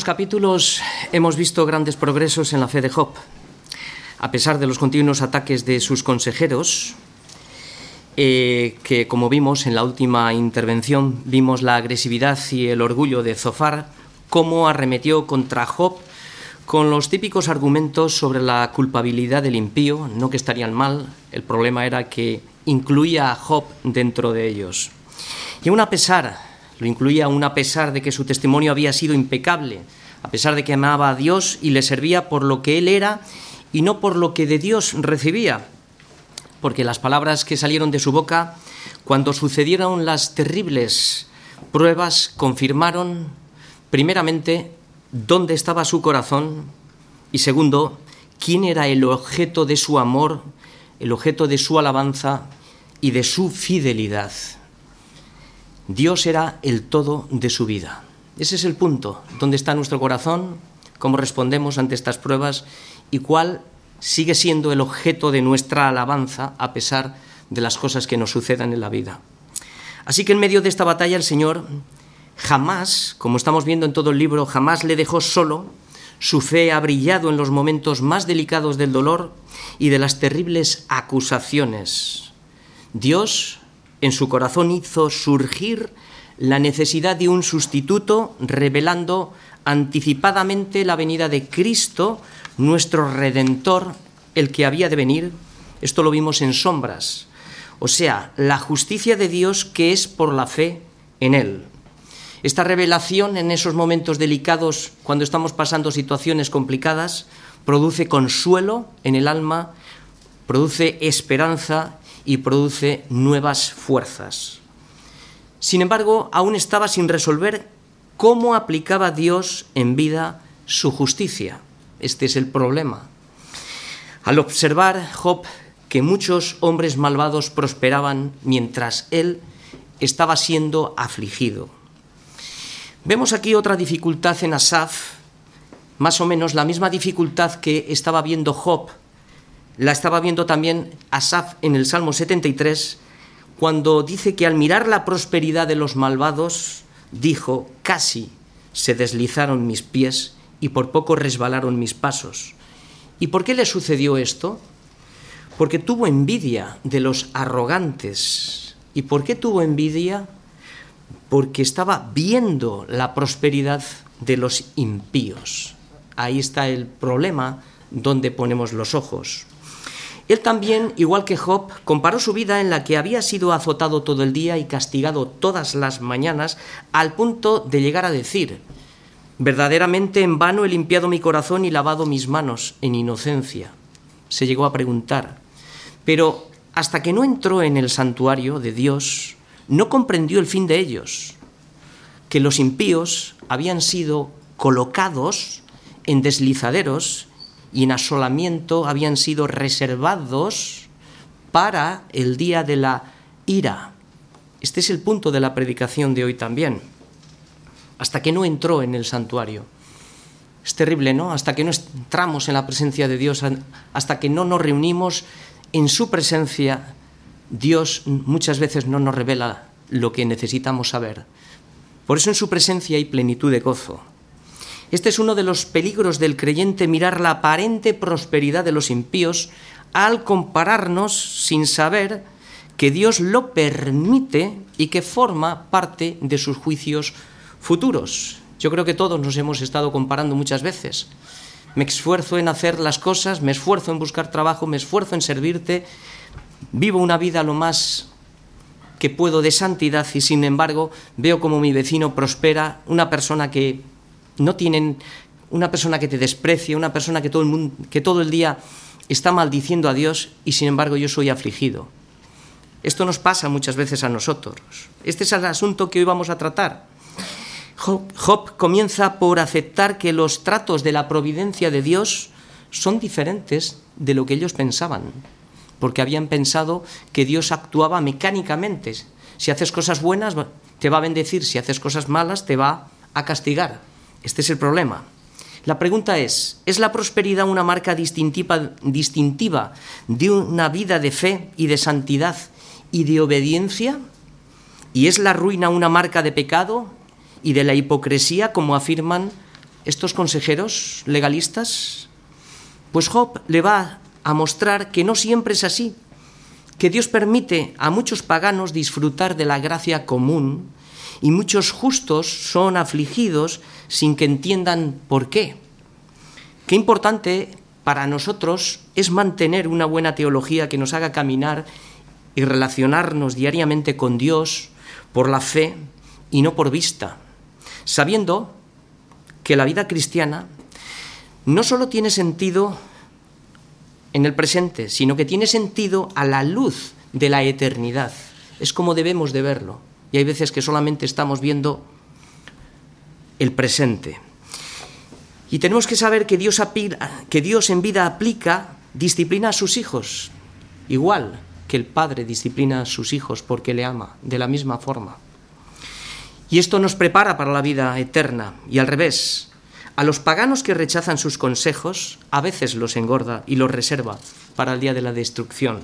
últimos capítulos hemos visto grandes progresos en la fe de Job. A pesar de los continuos ataques de sus consejeros, eh, que como vimos en la última intervención, vimos la agresividad y el orgullo de Zofar, cómo arremetió contra Job con los típicos argumentos sobre la culpabilidad del impío, no que estarían mal, el problema era que incluía a Job dentro de ellos. Y aún a pesar, lo incluía aún a pesar de que su testimonio había sido impecable, a pesar de que amaba a Dios y le servía por lo que él era y no por lo que de Dios recibía, porque las palabras que salieron de su boca cuando sucedieron las terribles pruebas confirmaron, primeramente, dónde estaba su corazón y segundo, quién era el objeto de su amor, el objeto de su alabanza y de su fidelidad. Dios era el todo de su vida. Ese es el punto, dónde está nuestro corazón, cómo respondemos ante estas pruebas y cuál sigue siendo el objeto de nuestra alabanza a pesar de las cosas que nos sucedan en la vida. Así que en medio de esta batalla el Señor jamás, como estamos viendo en todo el libro, jamás le dejó solo. Su fe ha brillado en los momentos más delicados del dolor y de las terribles acusaciones. Dios en su corazón hizo surgir la necesidad de un sustituto, revelando anticipadamente la venida de Cristo, nuestro Redentor, el que había de venir. Esto lo vimos en sombras. O sea, la justicia de Dios que es por la fe en Él. Esta revelación en esos momentos delicados, cuando estamos pasando situaciones complicadas, produce consuelo en el alma, produce esperanza y produce nuevas fuerzas. Sin embargo, aún estaba sin resolver cómo aplicaba Dios en vida su justicia. Este es el problema. Al observar Job que muchos hombres malvados prosperaban mientras él estaba siendo afligido. Vemos aquí otra dificultad en Asaf, más o menos la misma dificultad que estaba viendo Job la estaba viendo también Asaf en el Salmo 73, cuando dice que al mirar la prosperidad de los malvados, dijo, casi se deslizaron mis pies y por poco resbalaron mis pasos. ¿Y por qué le sucedió esto? Porque tuvo envidia de los arrogantes. ¿Y por qué tuvo envidia? Porque estaba viendo la prosperidad de los impíos. Ahí está el problema donde ponemos los ojos. Él también, igual que Job, comparó su vida en la que había sido azotado todo el día y castigado todas las mañanas, al punto de llegar a decir, verdaderamente en vano he limpiado mi corazón y lavado mis manos en inocencia. Se llegó a preguntar, pero hasta que no entró en el santuario de Dios, no comprendió el fin de ellos, que los impíos habían sido colocados en deslizaderos y en asolamiento habían sido reservados para el día de la ira. Este es el punto de la predicación de hoy también. Hasta que no entró en el santuario. Es terrible, ¿no? Hasta que no entramos en la presencia de Dios, hasta que no nos reunimos en su presencia, Dios muchas veces no nos revela lo que necesitamos saber. Por eso en su presencia hay plenitud de gozo. Este es uno de los peligros del creyente mirar la aparente prosperidad de los impíos al compararnos sin saber que Dios lo permite y que forma parte de sus juicios futuros. Yo creo que todos nos hemos estado comparando muchas veces. Me esfuerzo en hacer las cosas, me esfuerzo en buscar trabajo, me esfuerzo en servirte, vivo una vida lo más que puedo de santidad y sin embargo veo como mi vecino prospera, una persona que no tienen una persona que te desprecie, una persona que todo el, mundo, que todo el día está maldiciendo a Dios y sin embargo yo soy afligido. Esto nos pasa muchas veces a nosotros. Este es el asunto que hoy vamos a tratar. Job, comienza por aceptar que los tratos de la providencia de Dios son diferentes de lo que ellos pensaban, porque habían pensado que Dios actuaba mecánicamente. Si haces cosas buenas, te va a bendecir, si haces cosas malas, te va a castigar. Este es el problema. La pregunta es, ¿es la prosperidad una marca distintiva, distintiva de una vida de fe y de santidad y de obediencia? ¿Y es la ruina una marca de pecado y de la hipocresía, como afirman estos consejeros legalistas? Pues Job le va a mostrar que no siempre es así, que Dios permite a muchos paganos disfrutar de la gracia común y muchos justos son afligidos sin que entiendan por qué. Qué importante para nosotros es mantener una buena teología que nos haga caminar y relacionarnos diariamente con Dios por la fe y no por vista, sabiendo que la vida cristiana no solo tiene sentido en el presente, sino que tiene sentido a la luz de la eternidad. Es como debemos de verlo. Y hay veces que solamente estamos viendo el presente. Y tenemos que saber que Dios, en vida aplica disciplina a sus hijos, igual que el Padre disciplina a sus hijos porque le ama, de la misma forma. Y esto nos prepara para la vida eterna, y al revés, a los paganos que rechazan sus consejos, a veces los engorda y los reserva para el día de la destrucción.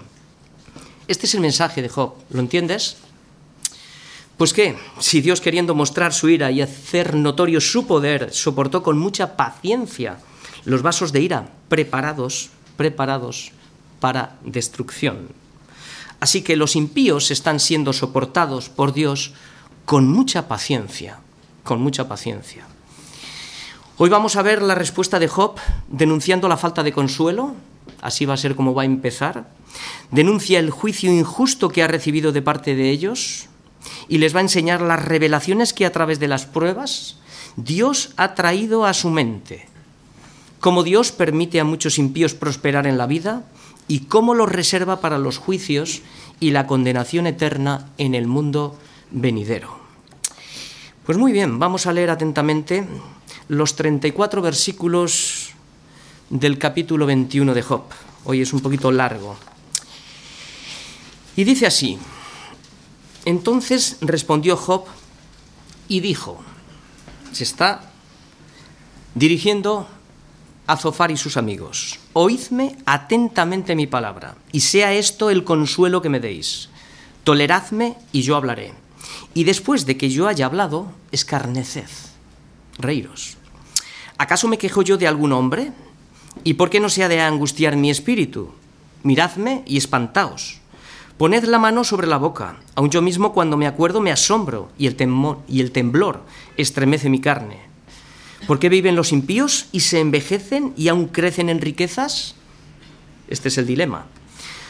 Este es el mensaje de Job, ¿lo entiendes? Pues qué, si Dios queriendo mostrar su ira y hacer notorio su poder, soportó con mucha paciencia los vasos de ira preparados, preparados para destrucción. Así que los impíos están siendo soportados por Dios con mucha paciencia, con mucha paciencia. Hoy vamos a ver la respuesta de Job denunciando la falta de consuelo, así va a ser como va a empezar. Denuncia el juicio injusto que ha recibido de parte de ellos y les va a enseñar las revelaciones que a través de las pruebas Dios ha traído a su mente. Cómo Dios permite a muchos impíos prosperar en la vida y cómo los reserva para los juicios y la condenación eterna en el mundo venidero. Pues muy bien, vamos a leer atentamente los 34 versículos del capítulo 21 de Job. Hoy es un poquito largo. Y dice así, entonces respondió Job y dijo, se está dirigiendo a Zofar y sus amigos, oídme atentamente mi palabra, y sea esto el consuelo que me deis. Toleradme y yo hablaré. Y después de que yo haya hablado, escarneced, reíros. ¿Acaso me quejo yo de algún hombre? ¿Y por qué no se ha de angustiar mi espíritu? Miradme y espantaos. Poned la mano sobre la boca. Aun yo mismo cuando me acuerdo me asombro y el, temor, y el temblor estremece mi carne. ¿Por qué viven los impíos y se envejecen y aún crecen en riquezas? Este es el dilema.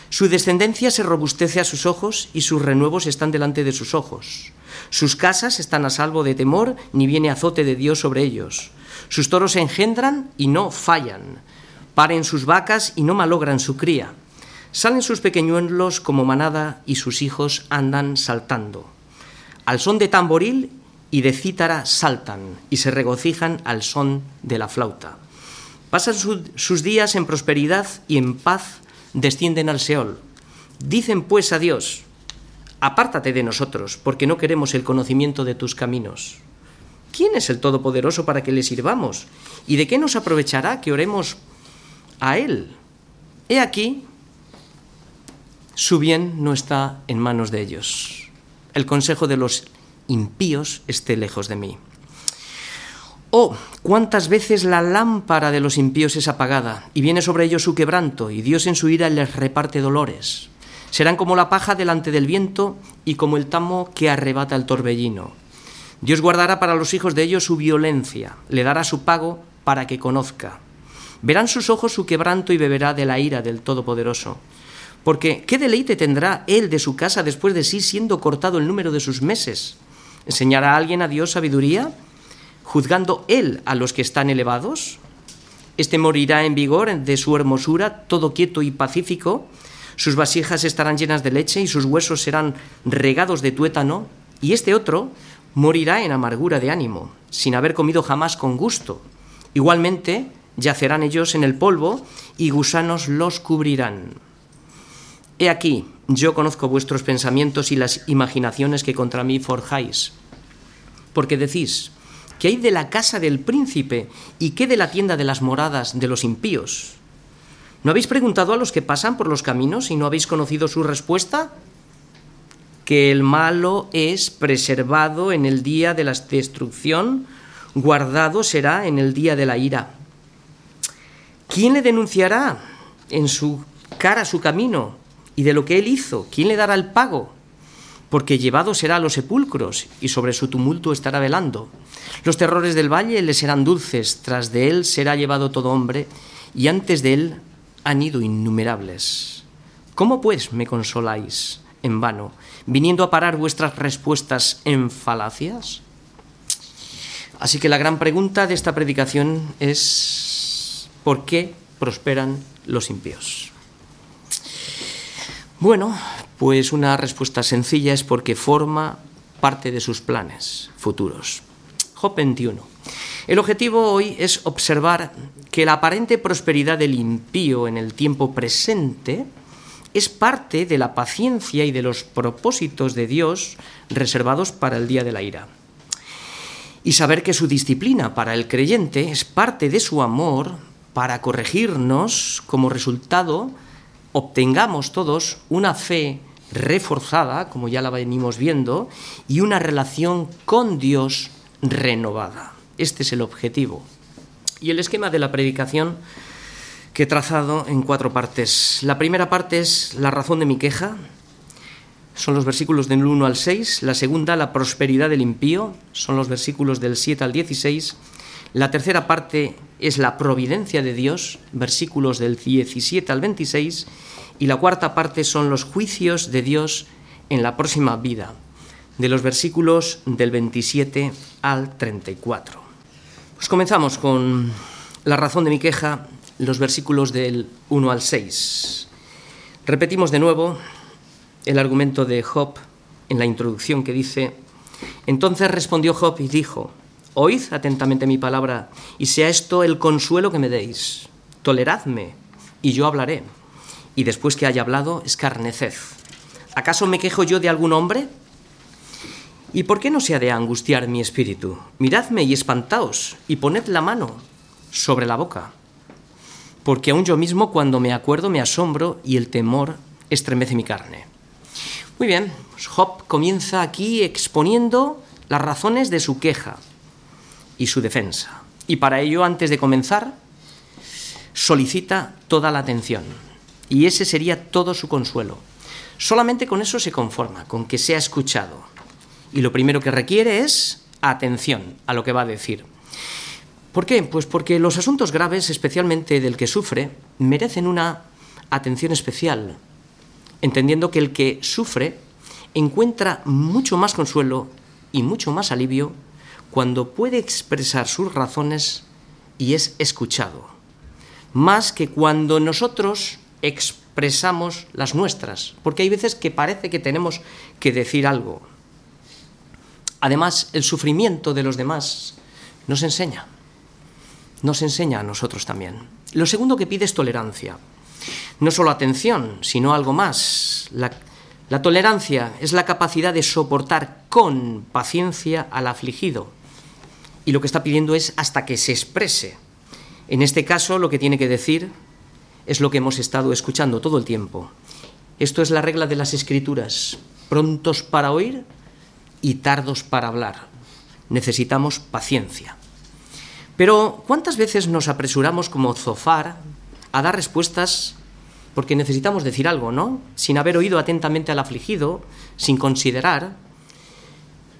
Su descendencia se robustece a sus ojos y sus renuevos están delante de sus ojos. Sus casas están a salvo de temor, ni viene azote de Dios sobre ellos. Sus toros se engendran y no fallan. Paren sus vacas y no malogran su cría. Salen sus pequeñuelos como manada y sus hijos andan saltando. Al son de tamboril y de cítara saltan y se regocijan al son de la flauta. Pasan sus días en prosperidad y en paz descienden al Seol. Dicen pues a Dios, apártate de nosotros, porque no queremos el conocimiento de tus caminos. ¿Quién es el Todopoderoso para que le sirvamos? ¿Y de qué nos aprovechará que oremos a Él? He aquí, su bien no está en manos de ellos. El consejo de los impíos esté lejos de mí. Oh, cuántas veces la lámpara de los impíos es apagada y viene sobre ellos su quebranto y Dios en su ira les reparte dolores. Serán como la paja delante del viento y como el tamo que arrebata el torbellino. Dios guardará para los hijos de ellos su violencia, le dará su pago para que conozca. Verán sus ojos su quebranto y beberá de la ira del Todopoderoso. Porque ¿qué deleite tendrá él de su casa después de sí siendo cortado el número de sus meses? ¿Enseñará a alguien a Dios sabiduría? ¿Juzgando él a los que están elevados? Este morirá en vigor de su hermosura, todo quieto y pacífico. Sus vasijas estarán llenas de leche y sus huesos serán regados de tuétano. Y este otro morirá en amargura de ánimo, sin haber comido jamás con gusto. Igualmente, yacerán ellos en el polvo y gusanos los cubrirán. He aquí, yo conozco vuestros pensamientos y las imaginaciones que contra mí forjáis. Porque decís, ¿qué hay de la casa del príncipe y qué de la tienda de las moradas de los impíos? ¿No habéis preguntado a los que pasan por los caminos y no habéis conocido su respuesta? Que el malo es preservado en el día de la destrucción guardado será en el día de la ira. ¿Quién le denunciará en su cara su camino y de lo que él hizo? ¿Quién le dará el pago? Porque llevado será a los sepulcros y sobre su tumulto estará velando. Los terrores del valle le serán dulces, tras de él será llevado todo hombre y antes de él han ido innumerables. ¿Cómo pues me consoláis en vano, viniendo a parar vuestras respuestas en falacias? Así que la gran pregunta de esta predicación es ¿por qué prosperan los impíos? Bueno, pues una respuesta sencilla es porque forma parte de sus planes futuros. Job 21. El objetivo hoy es observar que la aparente prosperidad del impío en el tiempo presente es parte de la paciencia y de los propósitos de Dios reservados para el día de la ira. Y saber que su disciplina para el creyente es parte de su amor para corregirnos, como resultado obtengamos todos una fe reforzada, como ya la venimos viendo, y una relación con Dios renovada. Este es el objetivo. Y el esquema de la predicación que he trazado en cuatro partes. La primera parte es la razón de mi queja, son los versículos del 1 al 6. La segunda, la prosperidad del impío, son los versículos del 7 al 16. La tercera parte es la providencia de Dios, versículos del 17 al 26. Y la cuarta parte son los juicios de Dios en la próxima vida, de los versículos del 27 al 34. Pues comenzamos con la razón de mi queja, los versículos del 1 al 6. Repetimos de nuevo el argumento de Job en la introducción que dice, entonces respondió Job y dijo, oíd atentamente mi palabra y sea esto el consuelo que me deis. Toleradme y yo hablaré. Y después que haya hablado, escarneced. ¿Acaso me quejo yo de algún hombre? ¿Y por qué no se ha de angustiar mi espíritu? Miradme y espantaos y poned la mano sobre la boca porque aún yo mismo cuando me acuerdo me asombro y el temor estremece mi carne. Muy bien, pues Job comienza aquí exponiendo las razones de su queja y su defensa. Y para ello, antes de comenzar, solicita toda la atención. Y ese sería todo su consuelo. Solamente con eso se conforma, con que sea escuchado. Y lo primero que requiere es atención a lo que va a decir. ¿Por qué? Pues porque los asuntos graves, especialmente del que sufre, merecen una atención especial, entendiendo que el que sufre encuentra mucho más consuelo y mucho más alivio cuando puede expresar sus razones y es escuchado, más que cuando nosotros expresamos las nuestras, porque hay veces que parece que tenemos que decir algo. Además, el sufrimiento de los demás nos enseña nos enseña a nosotros también. Lo segundo que pide es tolerancia. No solo atención, sino algo más. La, la tolerancia es la capacidad de soportar con paciencia al afligido. Y lo que está pidiendo es hasta que se exprese. En este caso, lo que tiene que decir es lo que hemos estado escuchando todo el tiempo. Esto es la regla de las escrituras. Prontos para oír y tardos para hablar. Necesitamos paciencia. Pero ¿cuántas veces nos apresuramos como Zofar a dar respuestas porque necesitamos decir algo, ¿no? Sin haber oído atentamente al afligido, sin considerar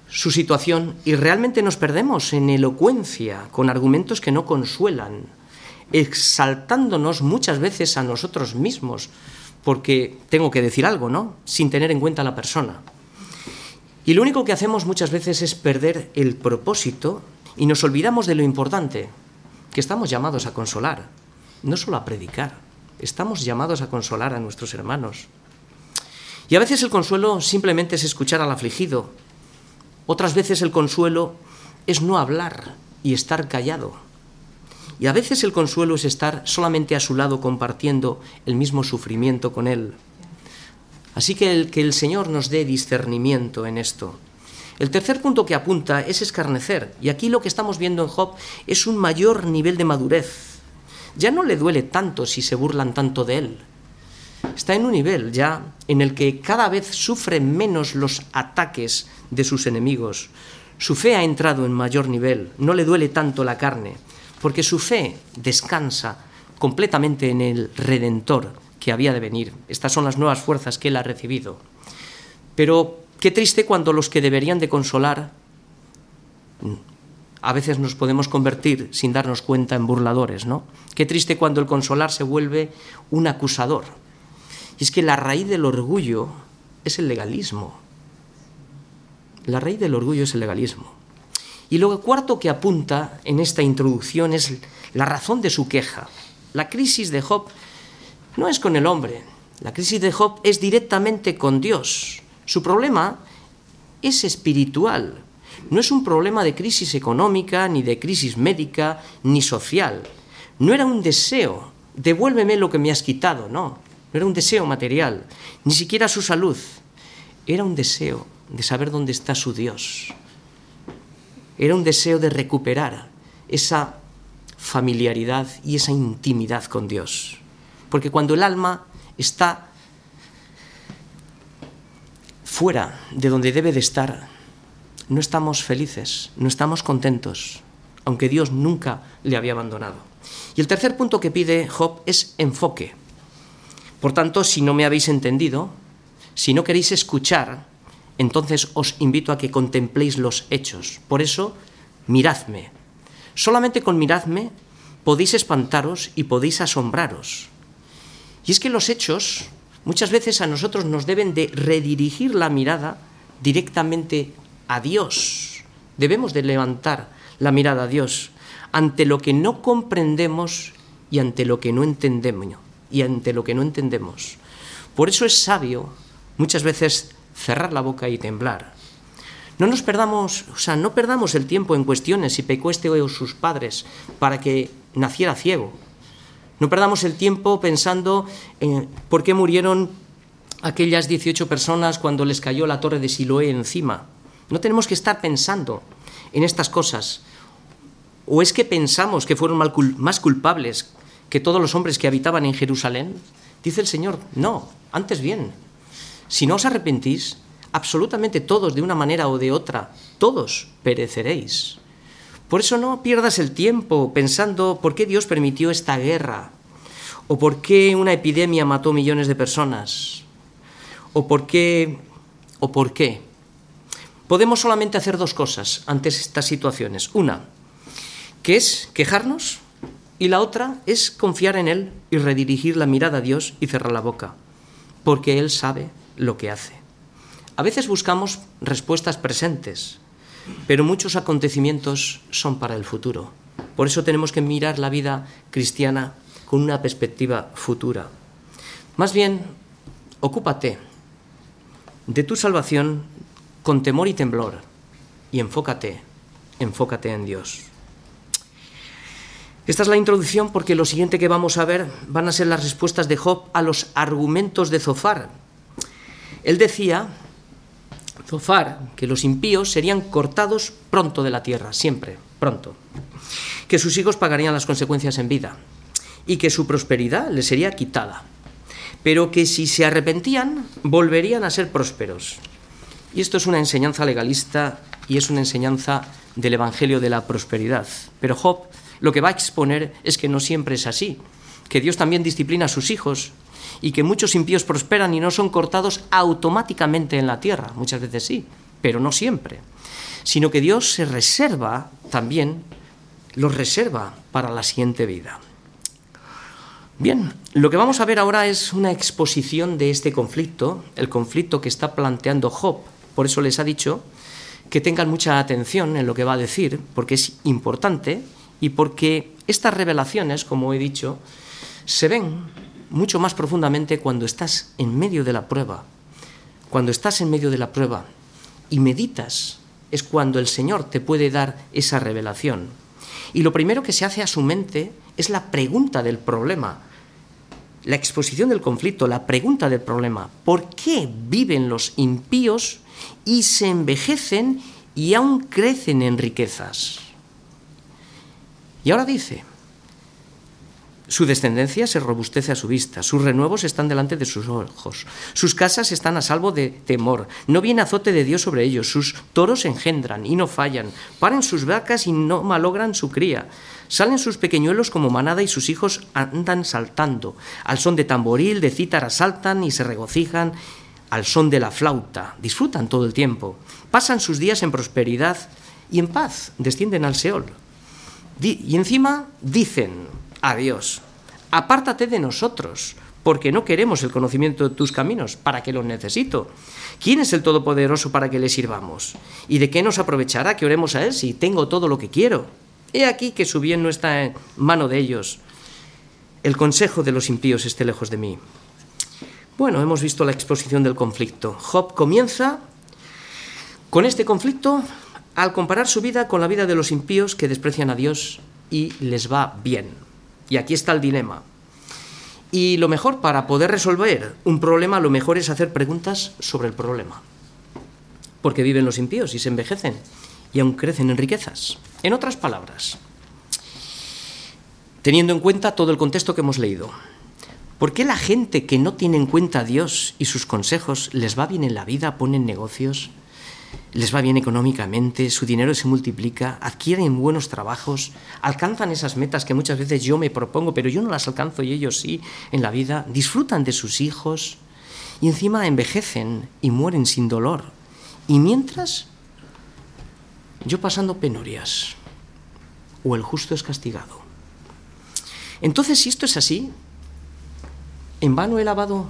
su situación y realmente nos perdemos en elocuencia con argumentos que no consuelan, exaltándonos muchas veces a nosotros mismos porque tengo que decir algo, ¿no? Sin tener en cuenta a la persona. Y lo único que hacemos muchas veces es perder el propósito y nos olvidamos de lo importante, que estamos llamados a consolar, no solo a predicar, estamos llamados a consolar a nuestros hermanos. Y a veces el consuelo simplemente es escuchar al afligido, otras veces el consuelo es no hablar y estar callado. Y a veces el consuelo es estar solamente a su lado compartiendo el mismo sufrimiento con él. Así que el, que el Señor nos dé discernimiento en esto el tercer punto que apunta es escarnecer, y aquí lo que estamos viendo en Job es un mayor nivel de madurez. Ya no le duele tanto si se burlan tanto de él. Está en un nivel ya en el que cada vez sufre menos los ataques de sus enemigos, Su fe ha entrado en mayor nivel, no le duele tanto la carne, porque su fe descansa completamente en el Redentor que había de venir. Estas son las nuevas fuerzas que él ha recibido. Pero qué triste cuando los que deberían de consolar a veces nos podemos convertir sin darnos cuenta en burladores, ¿no? Qué triste cuando el consolar se vuelve un acusador. Y es que la raíz del orgullo es el legalismo. La raíz del orgullo es el legalismo. Y lo cuarto que apunta en esta introducción es la razón de su queja. La crisis de Job no es con el hombre, la crisis de Job es directamente con Dios. Su problema es espiritual, no es un problema de crisis económica, ni de crisis médica, ni social. No era un deseo, devuélveme lo que me has quitado, no. No era un deseo material, ni siquiera su salud. Era un deseo de saber dónde está su Dios. Era un deseo de recuperar esa familiaridad y esa intimidad con Dios. Porque cuando el alma está fuera de donde debe de estar, no estamos felices, no estamos contentos, aunque Dios nunca le había abandonado. Y el tercer punto que pide Job es enfoque. Por tanto, si no me habéis entendido, si no queréis escuchar, entonces os invito a que contempléis los hechos. Por eso, miradme. Solamente con miradme podéis espantaros y podéis asombraros. Y es que los hechos muchas veces a nosotros nos deben de redirigir la mirada directamente a Dios. Debemos de levantar la mirada a Dios ante lo que no comprendemos y ante lo que no entendemos y ante lo que no entendemos. Por eso es sabio muchas veces cerrar la boca y temblar. No nos perdamos, o sea, no perdamos el tiempo en cuestiones si pecó este o sus padres para que naciera ciego. No perdamos el tiempo pensando en por qué murieron aquellas 18 personas cuando les cayó la torre de Siloé encima. No tenemos que estar pensando en estas cosas. ¿O es que pensamos que fueron más culpables que todos los hombres que habitaban en Jerusalén? Dice el Señor, no, antes bien. Si no os arrepentís, absolutamente todos, de una manera o de otra, todos pereceréis. Por eso no pierdas el tiempo pensando por qué Dios permitió esta guerra, o por qué una epidemia mató millones de personas, o por qué, o por qué podemos solamente hacer dos cosas ante estas situaciones. Una, que es quejarnos, y la otra es confiar en Él y redirigir la mirada a Dios y cerrar la boca, porque Él sabe lo que hace. A veces buscamos respuestas presentes, pero muchos acontecimientos son para el futuro. Por eso tenemos que mirar la vida cristiana con una perspectiva futura. Más bien, ocúpate de tu salvación con temor y temblor, y enfócate, enfócate en Dios. Esta es la introducción porque lo siguiente que vamos a ver van a ser las respuestas de Job a los argumentos de Zofar. Él decía, Zofar, que los impíos serían cortados pronto de la tierra, siempre, pronto, que sus hijos pagarían las consecuencias en vida y que su prosperidad les sería quitada, pero que si se arrepentían volverían a ser prósperos y esto es una enseñanza legalista y es una enseñanza del Evangelio de la prosperidad. Pero Job lo que va a exponer es que no siempre es así, que Dios también disciplina a sus hijos y que muchos impíos prosperan y no son cortados automáticamente en la tierra. Muchas veces sí, pero no siempre. Sino que Dios se reserva también, los reserva para la siguiente vida. Bien, lo que vamos a ver ahora es una exposición de este conflicto, el conflicto que está planteando Job por eso les ha dicho que tengan mucha atención en lo que va a decir, porque es importante y porque estas revelaciones, como he dicho, se ven mucho más profundamente cuando estás en medio de la prueba. Cuando estás en medio de la prueba y meditas, es cuando el Señor te puede dar esa revelación. Y lo primero que se hace a su mente es la pregunta del problema, la exposición del conflicto, la pregunta del problema. ¿Por qué viven los impíos y se envejecen y aún crecen en riquezas. Y ahora dice, Su descendencia se robustece a su vista, sus renuevos están delante de sus ojos, sus casas están a salvo de temor, no viene azote de Dios sobre ellos, sus toros engendran y no fallan, paren sus vacas y no malogran su cría, salen sus pequeñuelos como manada y sus hijos andan saltando, al son de tamboril, de cítara saltan y se regocijan, al son de la flauta, disfrutan todo el tiempo, pasan sus días en prosperidad y en paz, descienden al Seol. Y encima dicen, a Dios, apártate de nosotros, porque no queremos el conocimiento de tus caminos, ¿para qué lo necesito? ¿Quién es el Todopoderoso para que le sirvamos? ¿Y de qué nos aprovechará que oremos a Él si tengo todo lo que quiero? He aquí que su bien no está en mano de ellos. El consejo de los impíos esté lejos de mí. Bueno, hemos visto la exposición del conflicto. Job comienza con este conflicto al comparar su vida con la vida de los impíos que desprecian a Dios y les va bien. Y aquí está el dilema. Y lo mejor para poder resolver un problema, lo mejor es hacer preguntas sobre el problema. Porque viven los impíos y se envejecen y aún crecen en riquezas. En otras palabras, teniendo en cuenta todo el contexto que hemos leído, ¿por qué la gente que no tiene en cuenta a Dios y sus consejos les va bien en la vida, ponen negocios, les va bien económicamente, su dinero se multiplica, adquieren buenos trabajos, alcanzan esas metas que muchas veces yo me propongo, pero yo no las alcanzo y ellos sí en la vida, disfrutan de sus hijos y encima envejecen y mueren sin dolor. Y mientras, yo pasando penurias, o el justo es castigado. Entonces, si esto es así, ¿en vano he lavado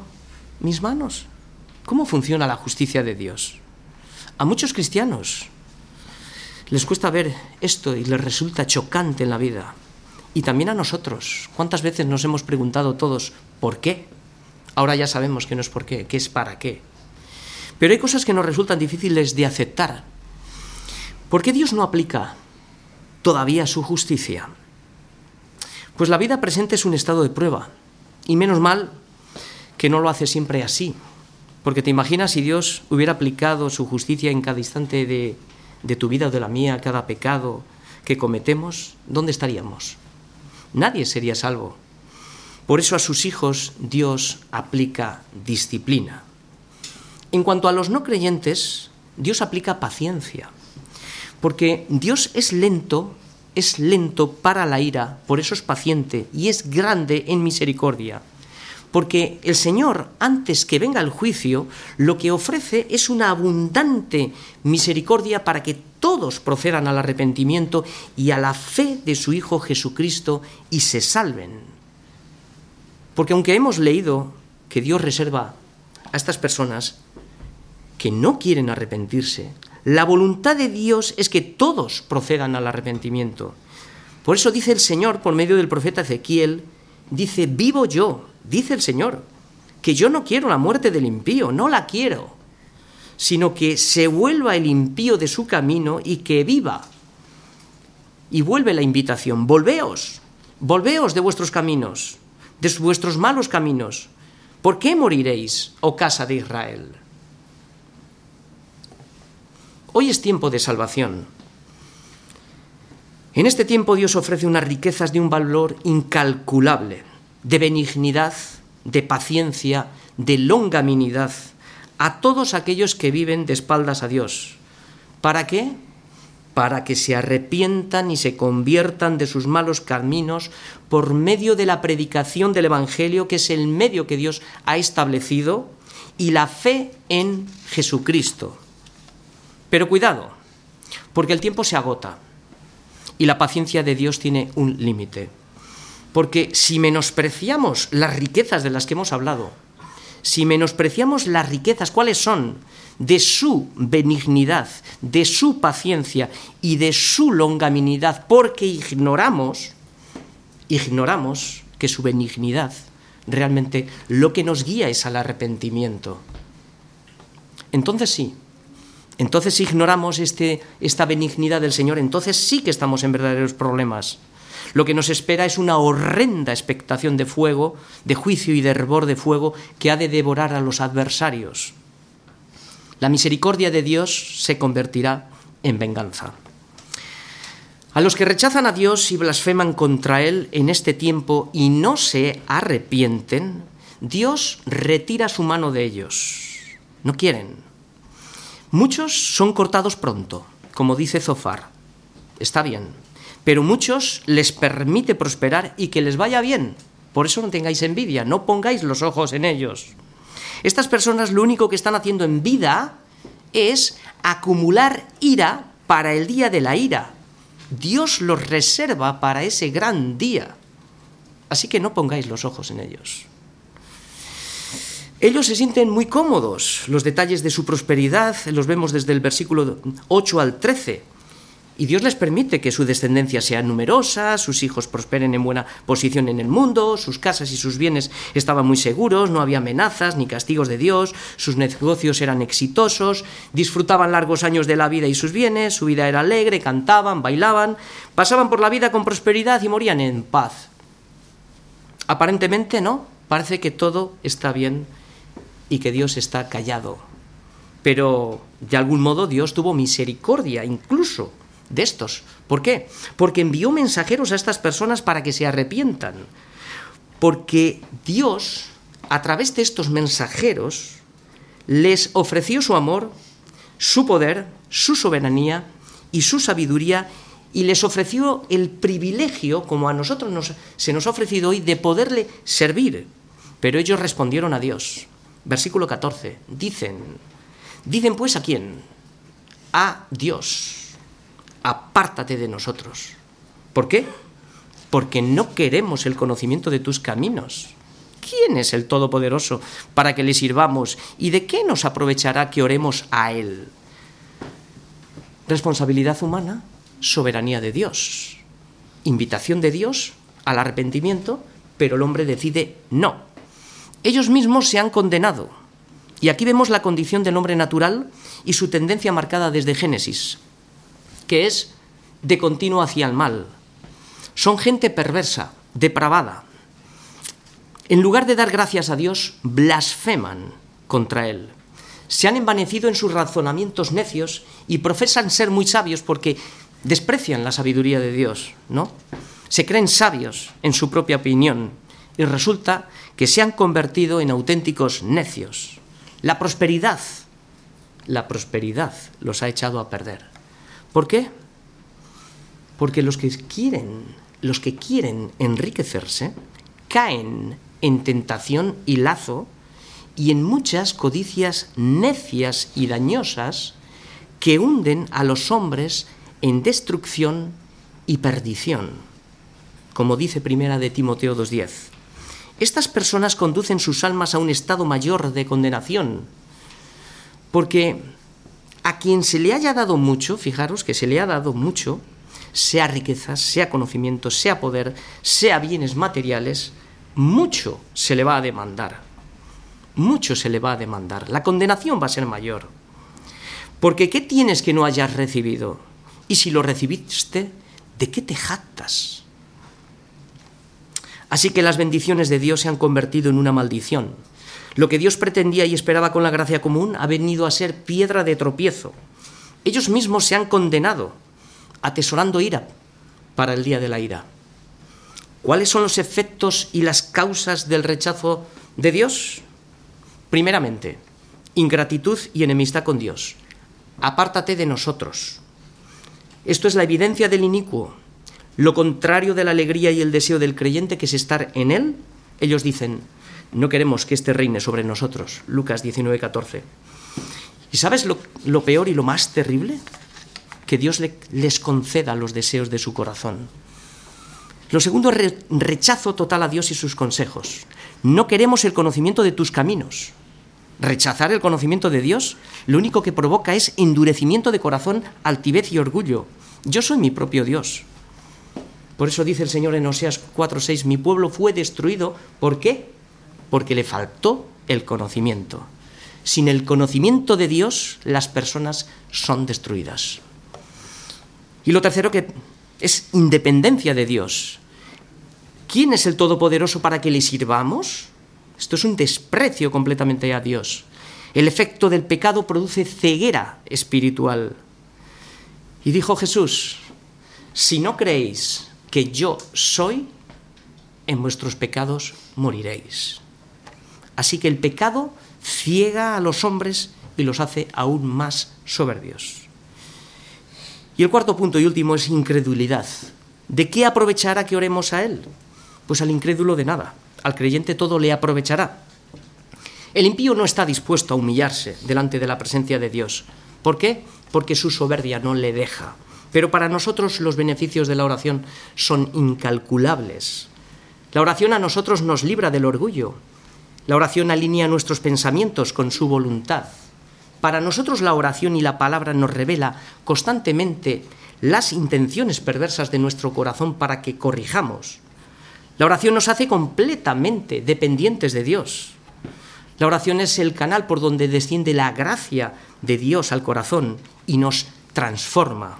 mis manos? ¿Cómo funciona la justicia de Dios? A muchos cristianos les cuesta ver esto y les resulta chocante en la vida. Y también a nosotros. ¿Cuántas veces nos hemos preguntado todos por qué? Ahora ya sabemos que no es por qué, que es para qué. Pero hay cosas que nos resultan difíciles de aceptar. ¿Por qué Dios no aplica todavía su justicia? Pues la vida presente es un estado de prueba. Y menos mal que no lo hace siempre así. Porque te imaginas si Dios hubiera aplicado su justicia en cada instante de, de tu vida o de la mía, cada pecado que cometemos, ¿dónde estaríamos? Nadie sería salvo. Por eso a sus hijos Dios aplica disciplina. En cuanto a los no creyentes, Dios aplica paciencia. Porque Dios es lento, es lento para la ira, por eso es paciente y es grande en misericordia. Porque el Señor, antes que venga el juicio, lo que ofrece es una abundante misericordia para que todos procedan al arrepentimiento y a la fe de su Hijo Jesucristo y se salven. Porque aunque hemos leído que Dios reserva a estas personas que no quieren arrepentirse, la voluntad de Dios es que todos procedan al arrepentimiento. Por eso dice el Señor por medio del profeta Ezequiel, dice, vivo yo, dice el Señor, que yo no quiero la muerte del impío, no la quiero, sino que se vuelva el impío de su camino y que viva. Y vuelve la invitación, volveos, volveos de vuestros caminos, de vuestros malos caminos. ¿Por qué moriréis, oh casa de Israel? Hoy es tiempo de salvación. En este tiempo Dios ofrece unas riquezas de un valor incalculable de benignidad, de paciencia, de longaminidad a todos aquellos que viven de espaldas a Dios. ¿Para qué? Para que se arrepientan y se conviertan de sus malos caminos por medio de la predicación del Evangelio, que es el medio que Dios ha establecido, y la fe en Jesucristo. Pero cuidado, porque el tiempo se agota y la paciencia de Dios tiene un límite. Porque si menospreciamos las riquezas de las que hemos hablado, si menospreciamos las riquezas, ¿cuáles son? De su benignidad, de su paciencia y de su longaminidad, porque ignoramos, ignoramos que su benignidad realmente lo que nos guía es al arrepentimiento. Entonces sí, entonces ignoramos este, esta benignidad del Señor, entonces sí que estamos en verdaderos problemas. Lo que nos espera es una horrenda expectación de fuego, de juicio y de hervor de fuego que ha de devorar a los adversarios. La misericordia de Dios se convertirá en venganza. A los que rechazan a Dios y blasfeman contra Él en este tiempo y no se arrepienten, Dios retira su mano de ellos. No quieren. Muchos son cortados pronto, como dice Zofar. Está bien. Pero muchos les permite prosperar y que les vaya bien. Por eso no tengáis envidia, no pongáis los ojos en ellos. Estas personas lo único que están haciendo en vida es acumular ira para el día de la ira. Dios los reserva para ese gran día. Así que no pongáis los ojos en ellos. Ellos se sienten muy cómodos. Los detalles de su prosperidad los vemos desde el versículo 8 al 13. Y Dios les permite que su descendencia sea numerosa, sus hijos prosperen en buena posición en el mundo, sus casas y sus bienes estaban muy seguros, no había amenazas ni castigos de Dios, sus negocios eran exitosos, disfrutaban largos años de la vida y sus bienes, su vida era alegre, cantaban, bailaban, pasaban por la vida con prosperidad y morían en paz. Aparentemente no, parece que todo está bien y que Dios está callado. Pero de algún modo Dios tuvo misericordia incluso de estos. ¿Por qué? Porque envió mensajeros a estas personas para que se arrepientan. Porque Dios, a través de estos mensajeros, les ofreció su amor, su poder, su soberanía y su sabiduría y les ofreció el privilegio, como a nosotros nos, se nos ha ofrecido hoy, de poderle servir. Pero ellos respondieron a Dios. Versículo 14. Dicen, dicen pues a quién? A Dios apártate de nosotros. ¿Por qué? Porque no queremos el conocimiento de tus caminos. ¿Quién es el Todopoderoso para que le sirvamos? ¿Y de qué nos aprovechará que oremos a Él? Responsabilidad humana, soberanía de Dios. Invitación de Dios al arrepentimiento, pero el hombre decide no. Ellos mismos se han condenado. Y aquí vemos la condición del hombre natural y su tendencia marcada desde Génesis que es de continuo hacia el mal. Son gente perversa, depravada. En lugar de dar gracias a Dios, blasfeman contra Él. Se han envanecido en sus razonamientos necios y profesan ser muy sabios porque desprecian la sabiduría de Dios, ¿no? Se creen sabios en su propia opinión y resulta que se han convertido en auténticos necios. La prosperidad, la prosperidad los ha echado a perder. ¿Por qué? Porque los que quieren, los que quieren enriquecerse, caen en tentación y lazo y en muchas codicias necias y dañosas que hunden a los hombres en destrucción y perdición, como dice primera de Timoteo 2.10. Estas personas conducen sus almas a un estado mayor de condenación, porque a quien se le haya dado mucho, fijaros que se le ha dado mucho, sea riquezas, sea conocimiento, sea poder, sea bienes materiales, mucho se le va a demandar. Mucho se le va a demandar. La condenación va a ser mayor. Porque ¿qué tienes que no hayas recibido? Y si lo recibiste, ¿de qué te jactas? Así que las bendiciones de Dios se han convertido en una maldición. Lo que Dios pretendía y esperaba con la gracia común ha venido a ser piedra de tropiezo. Ellos mismos se han condenado, atesorando ira para el día de la ira. ¿Cuáles son los efectos y las causas del rechazo de Dios? Primeramente, ingratitud y enemistad con Dios. Apártate de nosotros. Esto es la evidencia del inicuo. Lo contrario de la alegría y el deseo del creyente, que es estar en Él, ellos dicen, no queremos que éste reine sobre nosotros. Lucas 19, 14. ¿Y sabes lo, peor y lo más terrible? Que Dios les conceda los deseos de su corazón. Lo segundo es rechazo total a Dios y sus consejos. No queremos el conocimiento de tus caminos. Rechazar el conocimiento de Dios lo único que provoca es endurecimiento de corazón, altivez y orgullo. Yo soy mi propio Dios. Por eso dice el Señor en Oseas 4:6, mi pueblo fue destruido. ¿Por qué? Porque le faltó el conocimiento. Sin el conocimiento de Dios, las personas son destruidas. Y lo tercero que es independencia de Dios. ¿Quién es el Todopoderoso para que le sirvamos? Esto es un desprecio completamente a Dios. El efecto del pecado produce ceguera espiritual. Y dijo Jesús, si no creéis que yo soy, en vuestros pecados moriréis. Así que el pecado ciega a los hombres y los hace aún más soberbios. Y el cuarto punto y último es incredulidad. ¿De qué aprovechará que oremos a Él? Pues al incrédulo de nada. Al creyente todo le aprovechará. El impío no está dispuesto a humillarse delante de la presencia de Dios. ¿Por qué? Porque su soberbia no le deja. Pero para nosotros los beneficios de la oración son incalculables. La oración a nosotros nos libra del orgullo. La oración alinea nuestros pensamientos con su voluntad. Para nosotros la oración y la palabra nos revela constantemente las intenciones perversas de nuestro corazón para que corrijamos. La oración nos hace completamente dependientes de Dios. La oración es el canal por donde desciende la gracia de Dios al corazón y nos transforma.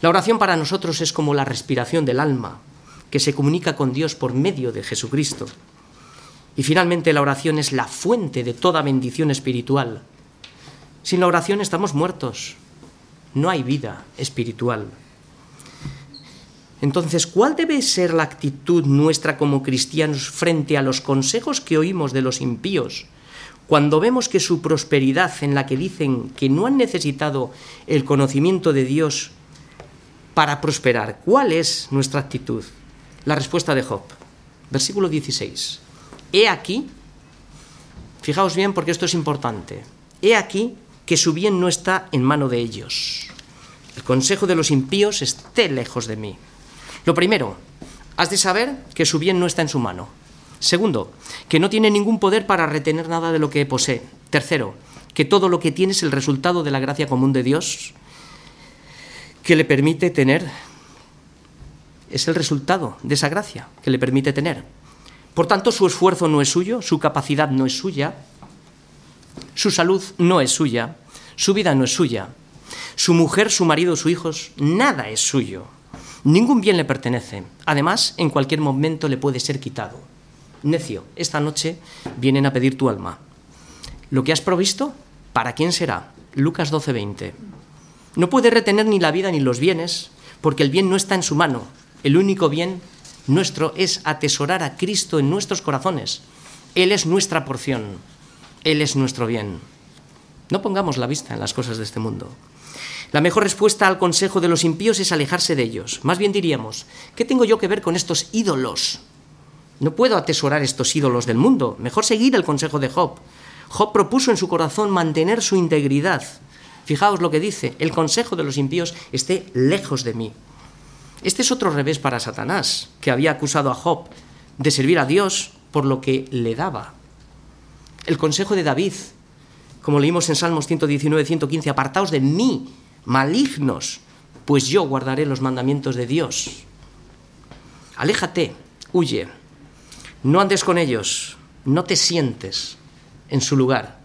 La oración para nosotros es como la respiración del alma, que se comunica con Dios por medio de Jesucristo. Y finalmente la oración es la fuente de toda bendición espiritual. Sin la oración estamos muertos. No hay vida espiritual. Entonces, ¿cuál debe ser la actitud nuestra como cristianos frente a los consejos que oímos de los impíos? Cuando vemos que su prosperidad en la que dicen que no han necesitado el conocimiento de Dios para prosperar, ¿cuál es nuestra actitud? La respuesta de Job, versículo 16. He aquí, fijaos bien porque esto es importante, he aquí que su bien no está en mano de ellos. El consejo de los impíos esté lejos de mí. Lo primero, has de saber que su bien no está en su mano. Segundo, que no tiene ningún poder para retener nada de lo que posee. Tercero, que todo lo que tiene es el resultado de la gracia común de Dios, que le permite tener, es el resultado de esa gracia que le permite tener. Por tanto, su esfuerzo no es suyo, su capacidad no es suya, su salud no es suya, su vida no es suya. Su mujer, su marido, sus hijos, nada es suyo. Ningún bien le pertenece. Además, en cualquier momento le puede ser quitado. Necio, esta noche vienen a pedir tu alma. Lo que has provisto, ¿para quién será? Lucas 12:20. No puede retener ni la vida ni los bienes, porque el bien no está en su mano. El único bien nuestro es atesorar a Cristo en nuestros corazones. Él es nuestra porción. Él es nuestro bien. No pongamos la vista en las cosas de este mundo. La mejor respuesta al consejo de los impíos es alejarse de ellos. Más bien diríamos, ¿qué tengo yo que ver con estos ídolos? No puedo atesorar estos ídolos del mundo. Mejor seguir el consejo de Job. Job propuso en su corazón mantener su integridad. Fijaos lo que dice, el consejo de los impíos esté lejos de mí. Este es otro revés para Satanás, que había acusado a Job de servir a Dios por lo que le daba. El consejo de David como leímos en Salmos 119, 115, apartaos de mí, malignos, pues yo guardaré los mandamientos de Dios. Aléjate, huye, no andes con ellos, no te sientes en su lugar.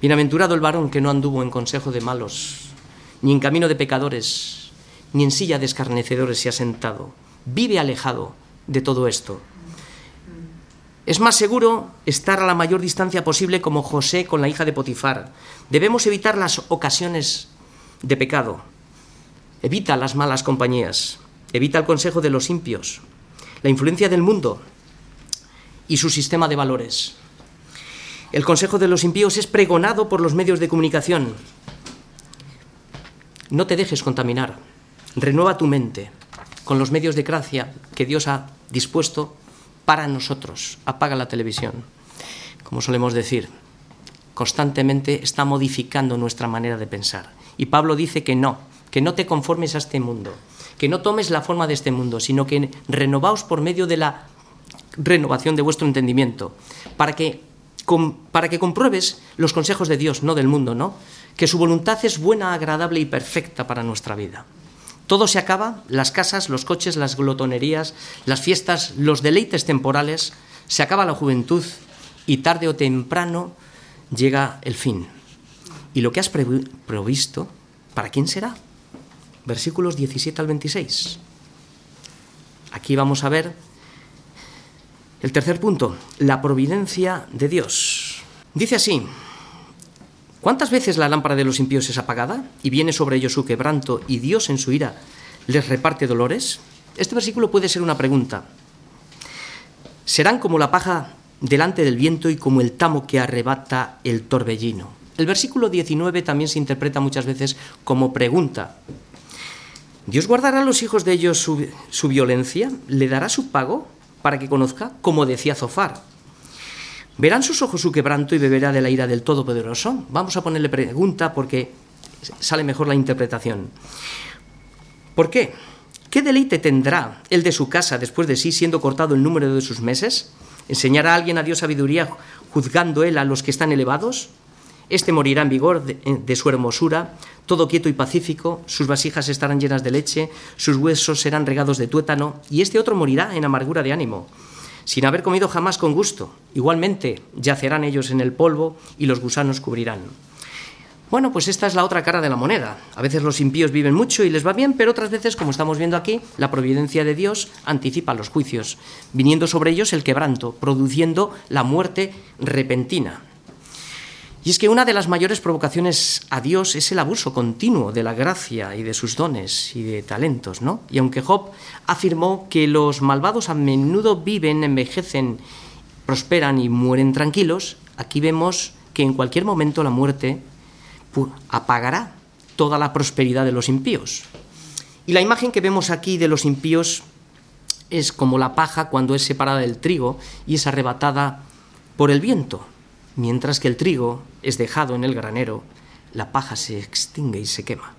Bienaventurado el varón que no anduvo en consejo de malos, ni en camino de pecadores, ni en silla de escarnecedores se ha sentado. Vive alejado de todo esto. Es más seguro estar a la mayor distancia posible como José con la hija de Potifar. Debemos evitar las ocasiones de pecado. Evita las malas compañías. Evita el consejo de los impios. La influencia del mundo y su sistema de valores. El consejo de los impíos es pregonado por los medios de comunicación. No te dejes contaminar. Renueva tu mente con los medios de gracia que Dios ha dispuesto para nosotros. Apaga la televisión. Como solemos decir, constantemente está modificando nuestra manera de pensar. Y Pablo dice que no, que no te conformes a este mundo, que no tomes la forma de este mundo, sino que renovaos por medio de la renovación de vuestro entendimiento, para que, para que compruebes los consejos de Dios, no del mundo, ¿no? Que su voluntad es buena, agradable y perfecta para nuestra vida. Todo se acaba, las casas, los coches, las glotonerías, las fiestas, los deleites temporales, se acaba la juventud y tarde o temprano llega el fin. ¿Y lo que has provisto, para quién será? Versículos 17 al 26. Aquí vamos a ver el tercer punto, la providencia de Dios. Dice así, ¿Cuántas veces la lámpara de los impíos es apagada y viene sobre ellos su quebranto y Dios en su ira les reparte dolores? Este versículo puede ser una pregunta. Serán como la paja delante del viento y como el tamo que arrebata el torbellino. El versículo 19 también se interpreta muchas veces como pregunta. ¿Dios guardará a los hijos de ellos su, su violencia? ¿Le dará su pago para que conozca? Como decía Zofar. ¿Verán sus ojos su quebranto y beberá de la ira del Todopoderoso? Vamos a ponerle pregunta porque sale mejor la interpretación. ¿Por qué? ¿Qué deleite tendrá el de su casa después de sí siendo cortado el número de sus meses? ¿Enseñará a alguien a Dios sabiduría juzgando él a los que están elevados? Este morirá en vigor de, de, su hermosura, todo quieto y pacífico, sus vasijas estarán llenas de leche, sus huesos serán regados de tuétano, y este otro morirá en amargura de ánimo, sin haber comido jamás con gusto. Igualmente yacerán ellos en el polvo y los gusanos cubrirán. Bueno, pues esta es la otra cara de la moneda. A veces los impíos viven mucho y les va bien, pero otras veces, como estamos viendo aquí, la providencia de Dios anticipa los juicios, viniendo sobre ellos el quebranto, produciendo la muerte repentina. Y es que una de las mayores provocaciones a Dios es el abuso continuo de la gracia y de sus dones y de talentos, ¿no? Y aunque Job afirmó que los malvados a menudo viven, envejecen, prosperan y mueren tranquilos, aquí vemos que en cualquier momento la muerte apagará toda la prosperidad de los impíos. Y la imagen que vemos aquí de los impíos es como la paja cuando es separada del trigo y es arrebatada por el viento. Mientras que el trigo es dejado en el granero, la paja se extingue y se quema.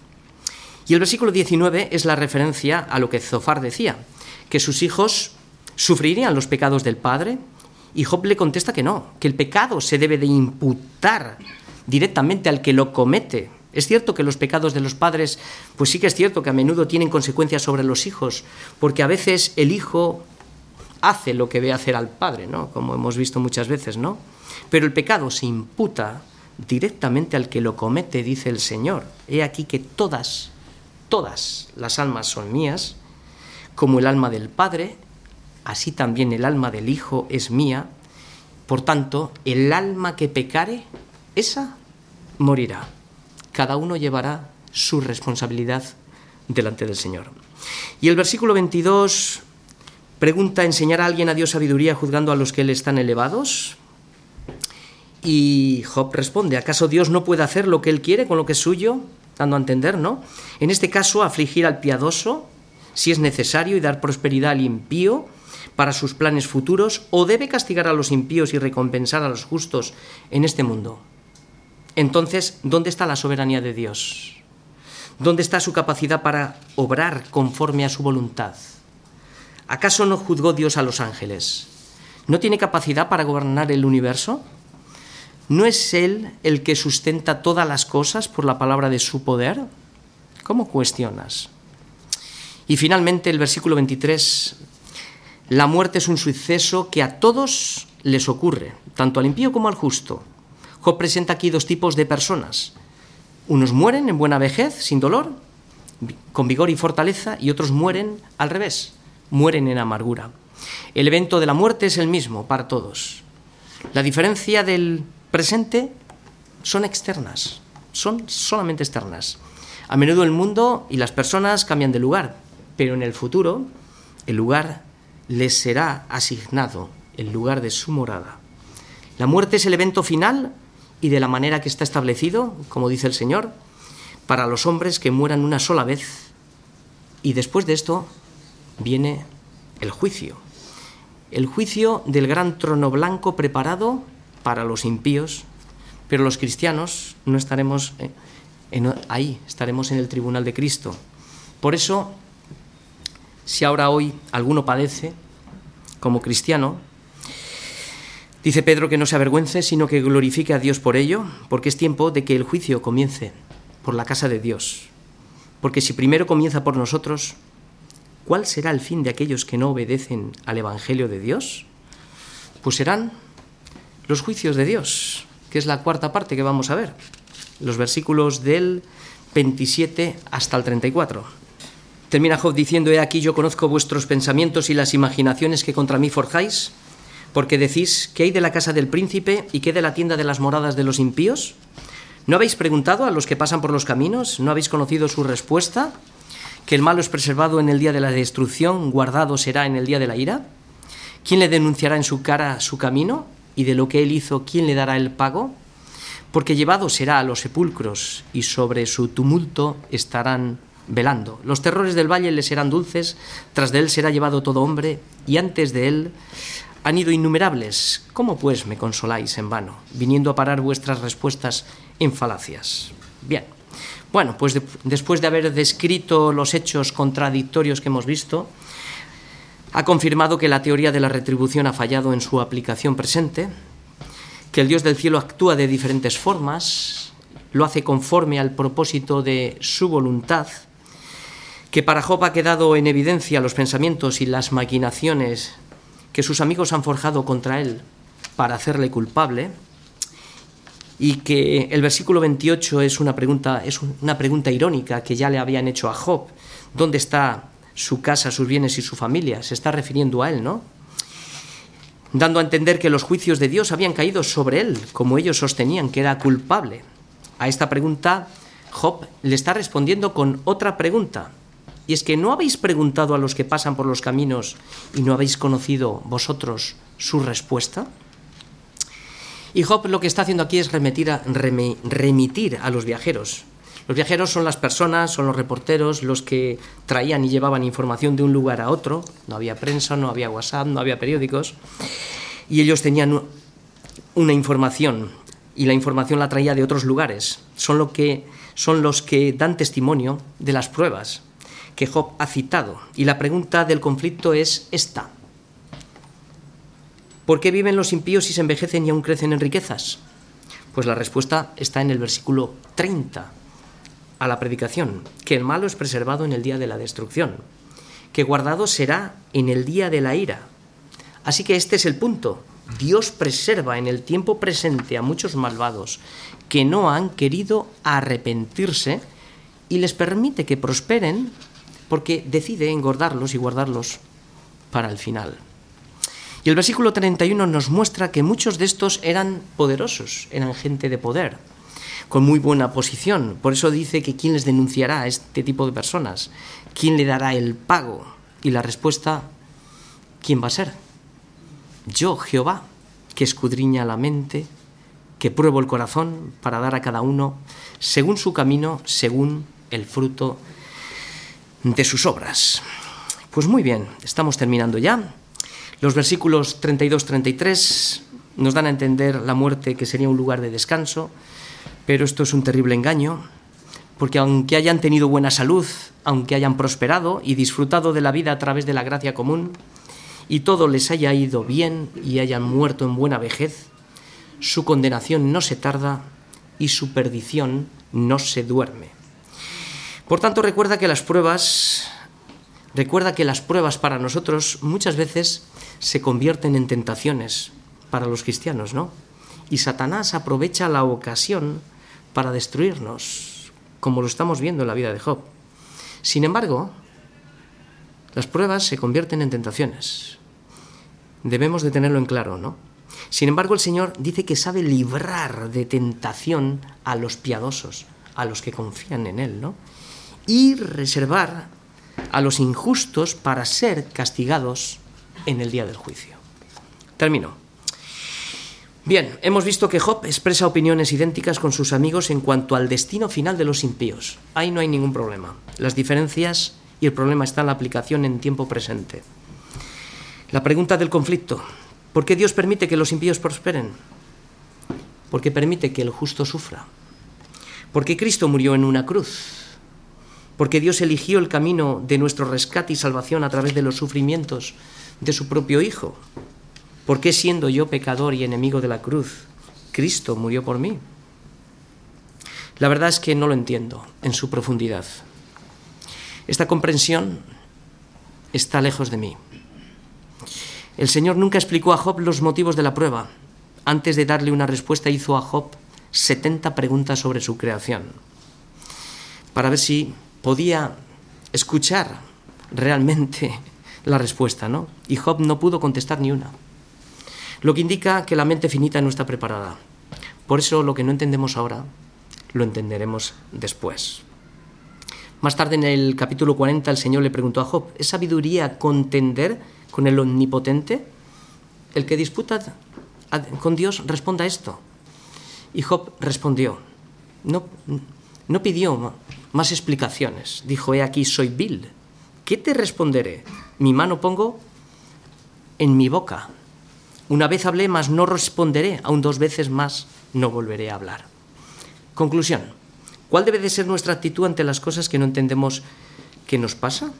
Y el versículo 19 es la referencia a lo que Zofar decía, que sus hijos sufrirían los pecados del padre, y Job le contesta que no, que el pecado se debe de imputar directamente al que lo comete. Es cierto que los pecados de los padres, pues sí que es cierto que a menudo tienen consecuencias sobre los hijos, porque a veces el hijo hace lo que ve hacer al padre, ¿no? Como hemos visto muchas veces, ¿no? Pero el pecado se imputa directamente al que lo comete, dice el Señor. He aquí que todas, todas las almas son mías, como el alma del Padre, así también el alma del Hijo es mía. Por tanto, el alma que pecare, esa morirá. Cada uno llevará su responsabilidad delante del Señor. Y el versículo 22 pregunta, ¿enseñar a alguien a Dios sabiduría juzgando a los que le están elevados? Y Job responde, ¿acaso Dios no puede hacer lo que él quiere con lo que es suyo? Dando a entender, ¿no? En este caso, afligir al piadoso, si es necesario, y dar prosperidad al impío para sus planes futuros, o debe castigar a los impíos y recompensar a los justos en este mundo. Entonces, ¿dónde está la soberanía de Dios? ¿Dónde está su capacidad para obrar conforme a su voluntad? ¿Acaso no juzgó Dios a los ángeles? ¿No tiene capacidad para gobernar el universo? ¿No es Él el que sustenta todas las cosas por la palabra de su poder? ¿Cómo cuestionas? Y finalmente el versículo 23, la muerte es un suceso que a todos les ocurre, tanto al impío como al justo. Job presenta aquí dos tipos de personas. Unos mueren en buena vejez, sin dolor, con vigor y fortaleza, y otros mueren al revés, mueren en amargura. El evento de la muerte es el mismo para todos. La diferencia del presente son externas, son solamente externas. A menudo el mundo y las personas cambian de lugar, pero en el futuro el lugar les será asignado, el lugar de su morada. La muerte es el evento final y de la manera que está establecido, como dice el Señor, para los hombres que mueran una sola vez. Y después de esto viene el juicio. El juicio del gran trono blanco preparado para los impíos, pero los cristianos no estaremos eh, ahí, estaremos en el tribunal de Cristo. Por eso, si ahora hoy alguno padece como cristiano, dice Pedro que no se avergüence, sino que glorifique a Dios por ello, porque es tiempo de que el juicio comience por la casa de Dios. Porque si primero comienza por nosotros, ¿cuál será el fin de aquellos que no obedecen al Evangelio de Dios? Pues serán los juicios de Dios, que es la cuarta parte que vamos a ver, los versículos del 27 hasta el 34. Termina Job diciendo, he aquí yo conozco vuestros pensamientos y las imaginaciones que contra mí forjáis, porque decís, ¿qué hay de la casa del príncipe y qué de la tienda de las moradas de los impíos? ¿No habéis preguntado a los que pasan por los caminos? ¿No habéis conocido su respuesta? que el malo es preservado en el día de la destrucción, guardado será en el día de la ira? ¿Quién le denunciará en su cara su camino? ¿Y de lo que él hizo, quién le dará el pago? Porque llevado será a los sepulcros y sobre su tumulto estarán velando. Los terrores del valle le serán dulces, tras de él será llevado todo hombre, y antes de él han ido innumerables. ¿Cómo pues me consoláis en vano, viniendo a parar vuestras respuestas en falacias? Bien. Bueno, pues de, después de haber descrito los hechos contradictorios que hemos visto, ha confirmado que la teoría de la retribución ha fallado en su aplicación presente, que el Dios del cielo actúa de diferentes formas, lo hace conforme al propósito de su voluntad, que para Job ha quedado en evidencia los pensamientos y las maquinaciones que sus amigos han forjado contra él para hacerle culpable, y que el versículo 28 es una pregunta, es una pregunta irónica que ya le habían hecho a Job. ¿Dónde está su casa, sus bienes y su familia? Se está refiriendo a él, ¿no? Dando a entender que los juicios de Dios habían caído sobre él, como ellos sostenían que era culpable. A esta pregunta, Job le está respondiendo con otra pregunta. Y es que no habéis preguntado a los que pasan por los caminos y no habéis conocido vosotros su respuesta. Y Job lo que está haciendo aquí es remitir a, los viajeros. Los viajeros son las personas, son los reporteros, los que traían y llevaban información de un lugar a otro. No había prensa, no había WhatsApp, no había periódicos. Y ellos tenían una información y la información la traía de otros lugares. Son, lo que, son los que dan testimonio de las pruebas que Job ha citado. Y la pregunta del conflicto es esta. ¿Por qué viven los impíos y se envejecen y aún crecen en riquezas? Pues la respuesta está en el versículo 30 a la predicación, que el malo es preservado en el día de la destrucción, que guardado será en el día de la ira. Así que este es el punto. Dios preserva en el tiempo presente a muchos malvados que no han querido arrepentirse y les permite que prosperen porque decide engordarlos y guardarlos para el final. Y el versículo 31 nos muestra que muchos de estos eran poderosos, eran gente de poder, con muy buena posición. Por eso dice que quién les denunciará a este tipo de personas, quién le dará el pago. Y la respuesta, ¿quién va a ser? Yo, Jehová, que escudriña la mente, que pruebo el corazón para dar a cada uno según su camino, según el fruto de sus obras. Pues muy bien, estamos terminando ya. Los versículos 32-33 nos dan a entender la muerte que sería un lugar de descanso, pero esto es un terrible engaño, porque aunque hayan tenido buena salud, aunque hayan prosperado y disfrutado de la vida a través de la gracia común, y todo les haya ido bien y hayan muerto en buena vejez, su condenación no se tarda y su perdición no se duerme. Por tanto, recuerda que las pruebas Recuerda que las pruebas para nosotros muchas veces se convierten en tentaciones para los cristianos, ¿no? Y Satanás aprovecha la ocasión para destruirnos, como lo estamos viendo en la vida de Job. Sin embargo, las pruebas se convierten en tentaciones. Debemos de tenerlo en claro, ¿no? Sin embargo, el Señor dice que sabe librar de tentación a los piadosos, a los que confían en Él, ¿no? Y reservar a los injustos para ser castigados en el día del juicio. Termino. Bien, hemos visto que Job expresa opiniones idénticas con sus amigos en cuanto al destino final de los impíos. Ahí no hay ningún problema. Las diferencias y el problema está en la aplicación en tiempo presente. La pregunta del conflicto. ¿Por qué Dios permite que los impíos prosperen? Porque permite que el justo sufra. Porque Cristo murió en una cruz porque Dios eligió el camino de nuestro rescate y salvación a través de los sufrimientos de su propio Hijo. ¿Por qué siendo yo pecador y enemigo de la cruz, Cristo murió por mí? La verdad es que no lo entiendo en su profundidad. Esta comprensión está lejos de mí. El Señor nunca explicó a Job los motivos de la prueba. Antes de darle una respuesta hizo a Job 70 preguntas sobre su creación, para ver si podía escuchar realmente la respuesta, ¿no? Y Job no pudo contestar ni una. Lo que indica que la mente finita no está preparada. Por eso lo que no entendemos ahora, lo entenderemos después. Más tarde en el capítulo 40 el Señor le preguntó a Job, ¿es sabiduría contender con el omnipotente? El que disputa con Dios responda esto. Y Job respondió, no, no pidió más explicaciones. Dijo, he aquí, soy vil. ¿Qué te responderé? Mi mano pongo en mi boca. Una vez hablé, mas no responderé, aún dos veces más no volveré a hablar. Conclusión. ¿Cuál debe de ser nuestra actitud ante las cosas que no entendemos que nos pasa?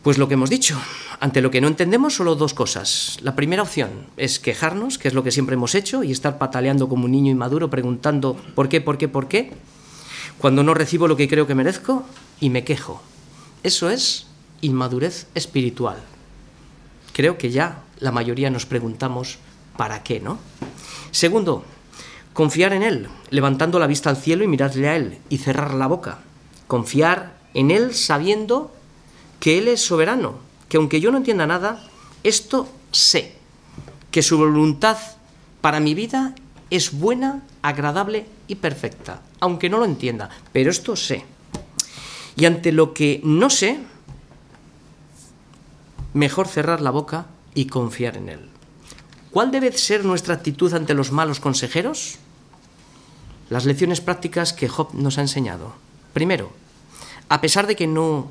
Pues lo que hemos dicho, ante lo que no entendemos solo dos cosas. La primera opción es quejarnos, que es lo que siempre hemos hecho, y estar pataleando como un niño inmaduro preguntando ¿por qué, por qué, por qué? Cuando no recibo lo que creo que merezco y me quejo. Eso es inmadurez espiritual. Creo que ya la mayoría nos preguntamos ¿para qué, no? Segundo, confiar en Él, levantando la vista al cielo y mirarle a Él y cerrar la boca. Confiar en Él sabiendo que Él es soberano, que aunque yo no entienda nada, esto sé, que su voluntad para mi vida es buena, agradable y perfecta, aunque no lo entienda, pero esto sé. Y ante lo que no sé, mejor cerrar la boca y confiar en Él. ¿Cuál debe ser nuestra actitud ante los malos consejeros? Las lecciones prácticas que Job nos ha enseñado. Primero, a pesar de que no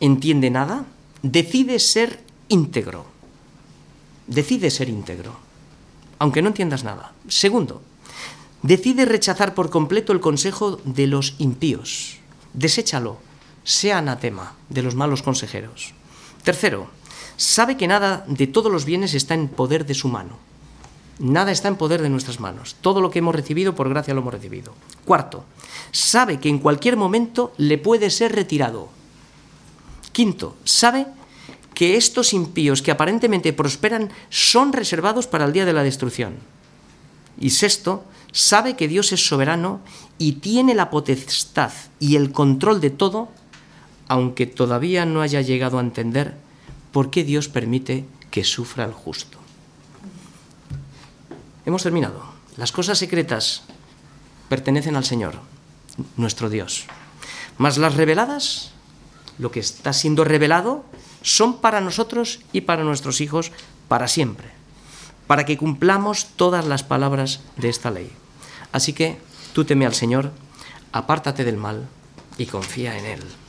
entiende nada, decide ser íntegro. Decide ser íntegro, aunque no entiendas nada. Segundo, decide rechazar por completo el consejo de los impíos. Deséchalo, sea anatema de los malos consejeros. Tercero, sabe que nada de todos los bienes está en poder de su mano. Nada está en poder de nuestras manos. Todo lo que hemos recibido, por gracia lo hemos recibido. Cuarto, sabe que en cualquier momento le puede ser retirado. Quinto, sabe que estos impíos que aparentemente prosperan son reservados para el día de la destrucción. Y sexto, sabe que Dios es soberano y tiene la potestad y el control de todo, aunque todavía no haya llegado a entender por qué Dios permite que sufra el justo. Hemos terminado. Las cosas secretas pertenecen al Señor, nuestro Dios. Mas las reveladas lo que está siendo revelado son para nosotros y para nuestros hijos para siempre, para que cumplamos todas las palabras de esta ley. Así que tú teme al Señor, apártate del mal y confía en Él.